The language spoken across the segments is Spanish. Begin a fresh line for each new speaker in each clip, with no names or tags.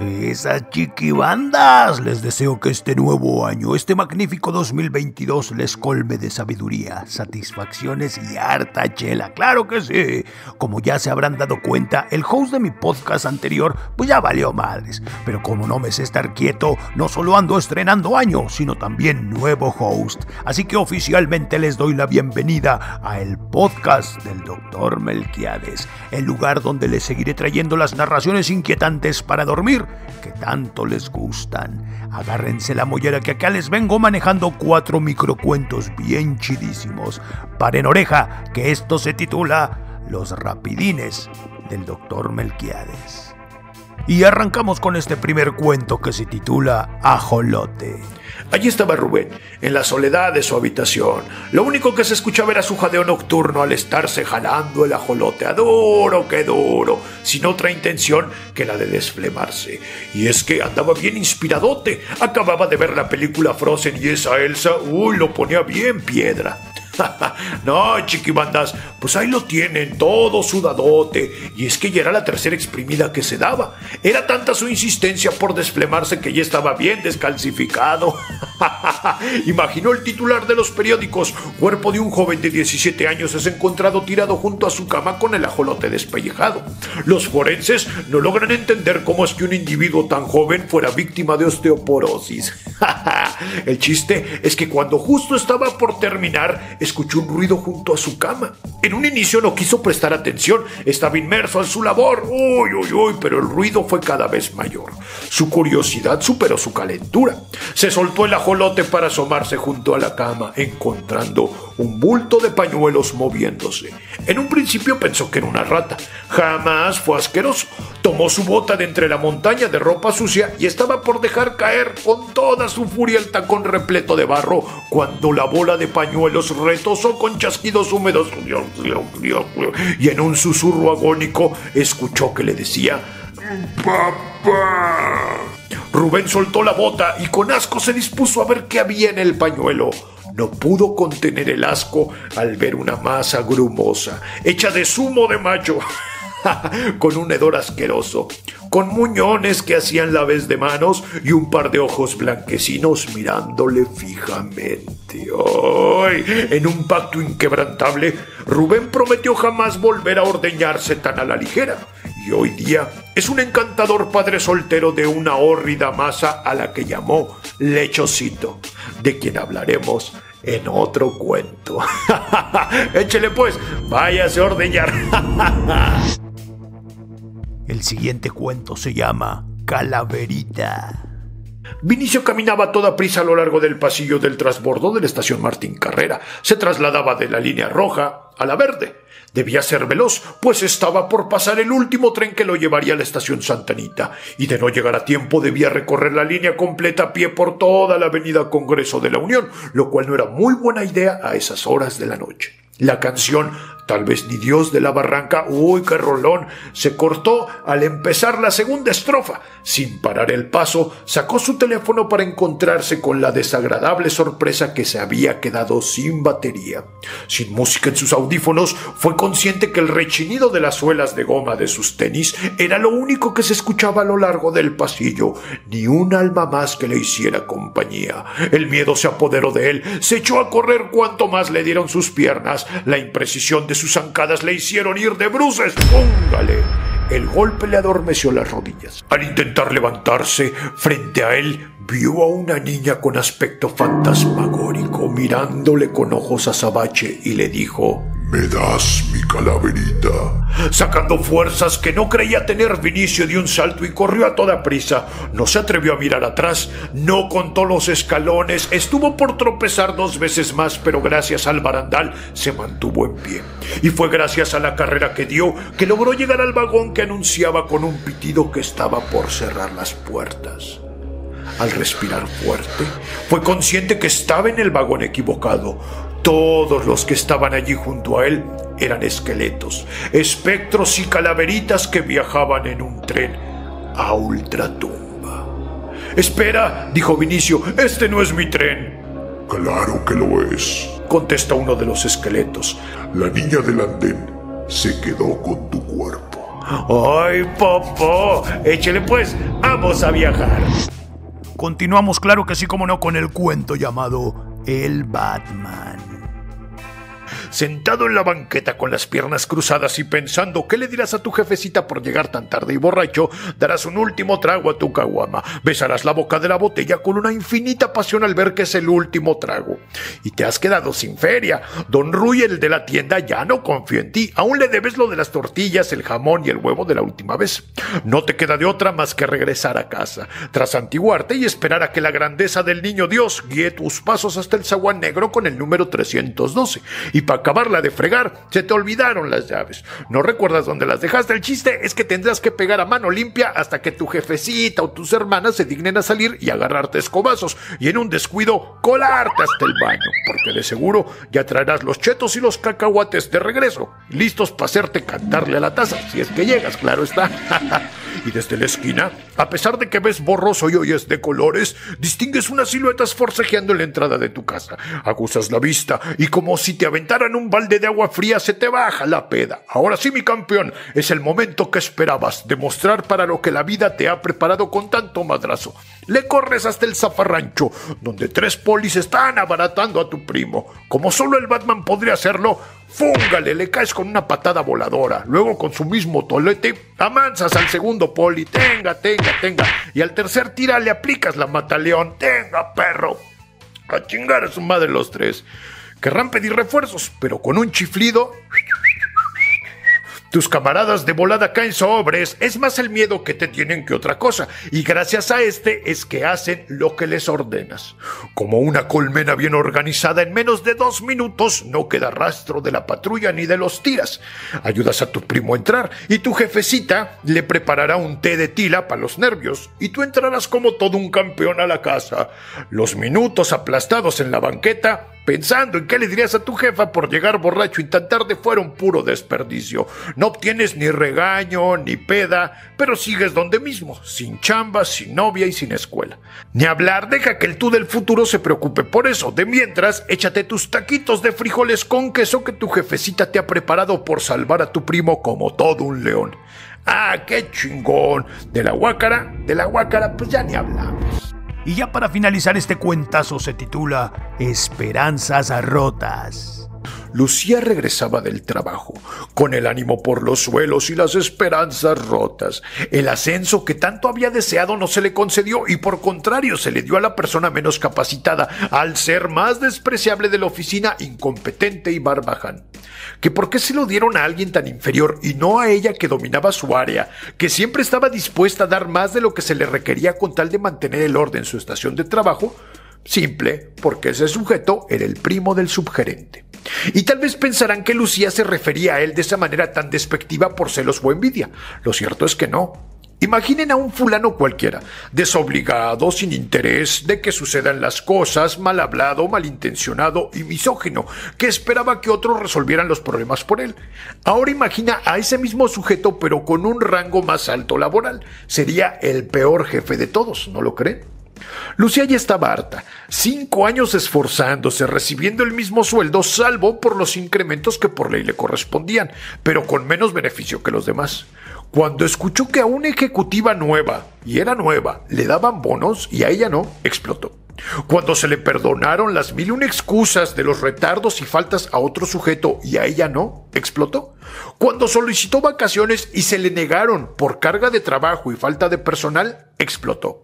Esas chiquibandas, les deseo que este nuevo año, este magnífico 2022, les colme de sabiduría, satisfacciones y harta chela. Claro que sí. Como ya se habrán dado cuenta, el host de mi podcast anterior, pues ya valió madres. Pero como no me sé estar quieto, no solo ando estrenando año, sino también nuevo host. Así que oficialmente les doy la bienvenida a el podcast del Dr. Melquiades, el lugar donde les seguiré trayendo las narraciones inquietantes para dormir que tanto les gustan. Agárrense la mollera que acá les vengo manejando cuatro microcuentos bien chidísimos. Paren oreja, que esto se titula Los Rapidines del Dr. Melquiades. Y arrancamos con este primer cuento que se titula Ajolote.
Allí estaba Rubén, en la soledad de su habitación. Lo único que se escuchaba era su jadeo nocturno al estarse jalando el ajolote a duro que duro, sin otra intención que la de desflemarse. Y es que andaba bien inspiradote. Acababa de ver la película Frozen y esa Elsa, uy, lo ponía bien piedra. no, chiquibandas, pues ahí lo tienen, todo sudadote. Y es que ya era la tercera exprimida que se daba. Era tanta su insistencia por desflemarse que ya estaba bien descalcificado. Imaginó el titular de los periódicos. Cuerpo de un joven de 17 años es encontrado tirado junto a su cama con el ajolote despellejado. Los forenses no logran entender cómo es que un individuo tan joven fuera víctima de osteoporosis. el chiste es que cuando justo estaba por terminar, escuchó un ruido junto a su cama. En un inicio no quiso prestar atención, estaba inmerso en su labor. Uy, uy, uy, pero el ruido fue cada vez mayor. Su curiosidad superó su calentura. Se soltó el ajolote para asomarse junto a la cama, encontrando un bulto de pañuelos moviéndose. En un principio pensó que era una rata. Jamás fue asqueroso. Tomó su bota de entre la montaña de ropa sucia y estaba por dejar caer con toda su furia el tacón repleto de barro cuando la bola de pañuelos retosó con chasquidos húmedos y en un susurro agónico escuchó que le decía ¡Papá! Rubén soltó la bota y con asco se dispuso a ver qué había en el pañuelo. No pudo contener el asco al ver una masa grumosa, hecha de zumo de macho, con un hedor asqueroso, con muñones que hacían la vez de manos y un par de ojos blanquecinos mirándole fijamente. ¡Ay! En un pacto inquebrantable, Rubén prometió jamás volver a ordeñarse tan a la ligera hoy día es un encantador padre soltero de una hórrida masa a la que llamó Lechocito, de quien hablaremos en otro cuento. Échele pues, váyase a ordeñar.
El siguiente cuento se llama Calaverita.
Vinicio caminaba a toda prisa a lo largo del pasillo del transbordo de la estación Martín Carrera. Se trasladaba de la línea roja a la verde. Debía ser veloz, pues estaba por pasar el último tren que lo llevaría a la estación Santa Anita, y de no llegar a tiempo debía recorrer la línea completa a pie por toda la avenida Congreso de la Unión, lo cual no era muy buena idea a esas horas de la noche. La canción Tal vez ni Dios de la barranca, uy, qué rolón, se cortó al empezar la segunda estrofa. Sin parar el paso, sacó su teléfono para encontrarse con la desagradable sorpresa que se había quedado sin batería. Sin música en sus audífonos, fue consciente que el rechinido de las suelas de goma de sus tenis era lo único que se escuchaba a lo largo del pasillo, ni un alma más que le hiciera compañía. El miedo se apoderó de él, se echó a correr cuanto más le dieron sus piernas, la imprecisión de sus zancadas le hicieron ir de bruces. ¡Póngale! El golpe le adormeció las rodillas. Al intentar levantarse, frente a él vio a una niña con aspecto fantasmagórico mirándole con ojos azabache y le dijo
¿Me das mi calaverita?
Sacando fuerzas que no creía tener, Vinicio dio un salto y corrió a toda prisa. No se atrevió a mirar atrás, no contó los escalones, estuvo por tropezar dos veces más, pero gracias al barandal se mantuvo en pie. Y fue gracias a la carrera que dio que logró llegar al vagón que anunciaba con un pitido que estaba por cerrar las puertas. Al respirar fuerte, fue consciente que estaba en el vagón equivocado. Todos los que estaban allí junto a él eran esqueletos, espectros y calaveritas que viajaban en un tren a ultratumba. Espera, dijo Vinicio, este no es mi tren.
Claro que lo es,
contesta uno de los esqueletos.
La niña del andén se quedó con tu cuerpo.
¡Ay, Popo! Échele pues, vamos a viajar.
Continuamos, claro que sí, como no, con el cuento llamado El Batman.
Sentado en la banqueta con las piernas cruzadas y pensando qué le dirás a tu jefecita por llegar tan tarde y borracho, darás un último trago a tu caguama, besarás la boca de la botella con una infinita pasión al ver que es el último trago. Y te has quedado sin feria. Don Rui, el de la tienda, ya no confía en ti. Aún le debes lo de las tortillas, el jamón y el huevo de la última vez. No te queda de otra más que regresar a casa, tras antiguarte y esperar a que la grandeza del niño Dios guíe tus pasos hasta el zaguán negro con el número 312. Y para acabarla de fregar, se te olvidaron las llaves. No recuerdas dónde las dejaste. El chiste es que tendrás que pegar a mano limpia hasta que tu jefecita o tus hermanas se dignen a salir y agarrarte escobazos y en un descuido colarte hasta el baño, porque de seguro ya traerás los chetos y los cacahuates de regreso, listos para hacerte cantarle a la taza, si es que llegas, claro está. y desde la esquina, a pesar de que ves borroso y oyes de colores, distingues unas siluetas forcejeando en la entrada de tu casa. Aguzas la vista y como si te aventaran un balde de agua fría se te baja la peda. Ahora sí, mi campeón, es el momento que esperabas, demostrar para lo que la vida te ha preparado con tanto madrazo. Le corres hasta el zafarrancho, donde tres polis están abaratando a tu primo. Como solo el Batman podría hacerlo, fúngale, le caes con una patada voladora. Luego con su mismo tolete, amansas al segundo poli, tenga, tenga, tenga. Y al tercer tira le aplicas la mataleón, tenga, perro. A chingar a su madre los tres. Querrán pedir refuerzos, pero con un chiflido tus camaradas de volada caen sobres, es más el miedo que te tienen que otra cosa, y gracias a este es que hacen lo que les ordenas. Como una colmena bien organizada, en menos de dos minutos no queda rastro de la patrulla ni de los tiras. Ayudas a tu primo a entrar, y tu jefecita le preparará un té de tila para los nervios, y tú entrarás como todo un campeón a la casa. Los minutos aplastados en la banqueta pensando en qué le dirías a tu jefa por llegar borracho y tan tarde fueron puro desperdicio. No obtienes ni regaño ni peda, pero sigues donde mismo, sin chamba, sin novia y sin escuela. Ni hablar, deja que el tú del futuro se preocupe por eso. De mientras, échate tus taquitos de frijoles con queso que tu jefecita te ha preparado por salvar a tu primo como todo un león. Ah, qué chingón. De la guácara, de la guácara, pues ya ni hablamos.
Y ya para finalizar este cuentazo se titula Esperanzas rotas.
Lucía regresaba del trabajo, con el ánimo por los suelos y las esperanzas rotas. El ascenso que tanto había deseado no se le concedió y por contrario se le dio a la persona menos capacitada, al ser más despreciable de la oficina, incompetente y barbaján. Que por qué se lo dieron a alguien tan inferior y no a ella que dominaba su área, que siempre estaba dispuesta a dar más de lo que se le requería con tal de mantener el orden en su estación de trabajo, Simple, porque ese sujeto era el primo del subgerente. Y tal vez pensarán que Lucía se refería a él de esa manera tan despectiva por celos o envidia. Lo cierto es que no. Imaginen a un fulano cualquiera, desobligado, sin interés de que sucedan las cosas, mal hablado, malintencionado y misógino, que esperaba que otros resolvieran los problemas por él. Ahora imagina a ese mismo sujeto pero con un rango más alto laboral. Sería el peor jefe de todos, ¿no lo creen? Lucía ya estaba harta, cinco años esforzándose, recibiendo el mismo sueldo, salvo por los incrementos que por ley le correspondían, pero con menos beneficio que los demás. Cuando escuchó que a una ejecutiva nueva, y era nueva, le daban bonos y a ella no, explotó. Cuando se le perdonaron las mil y una excusas de los retardos y faltas a otro sujeto y a ella no, explotó. Cuando solicitó vacaciones y se le negaron por carga de trabajo y falta de personal, explotó.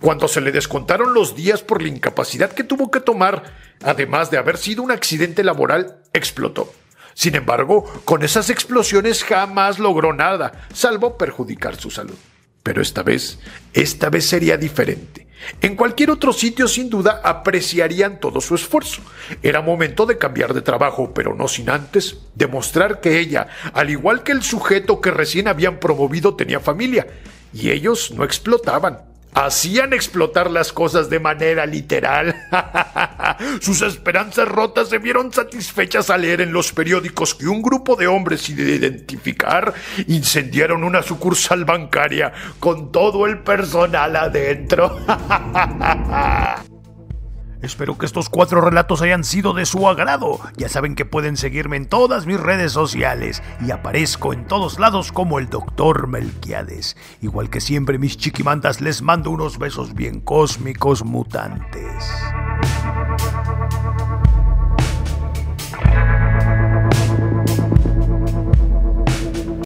Cuando se le descontaron los días por la incapacidad que tuvo que tomar, además de haber sido un accidente laboral, explotó. Sin embargo, con esas explosiones jamás logró nada, salvo perjudicar su salud. Pero esta vez, esta vez sería diferente. En cualquier otro sitio sin duda apreciarían todo su esfuerzo. Era momento de cambiar de trabajo, pero no sin antes demostrar que ella, al igual que el sujeto que recién habían promovido, tenía familia, y ellos no explotaban, hacían explotar las cosas de manera literal. Sus esperanzas rotas se vieron satisfechas al leer en los periódicos que un grupo de hombres sin identificar incendiaron una sucursal bancaria con todo el personal adentro.
Espero que estos cuatro relatos hayan sido de su agrado. Ya saben que pueden seguirme en todas mis redes sociales y aparezco en todos lados como el Dr. Melquiades. Igual que siempre, mis chiquimantas, les mando unos besos bien cósmicos mutantes.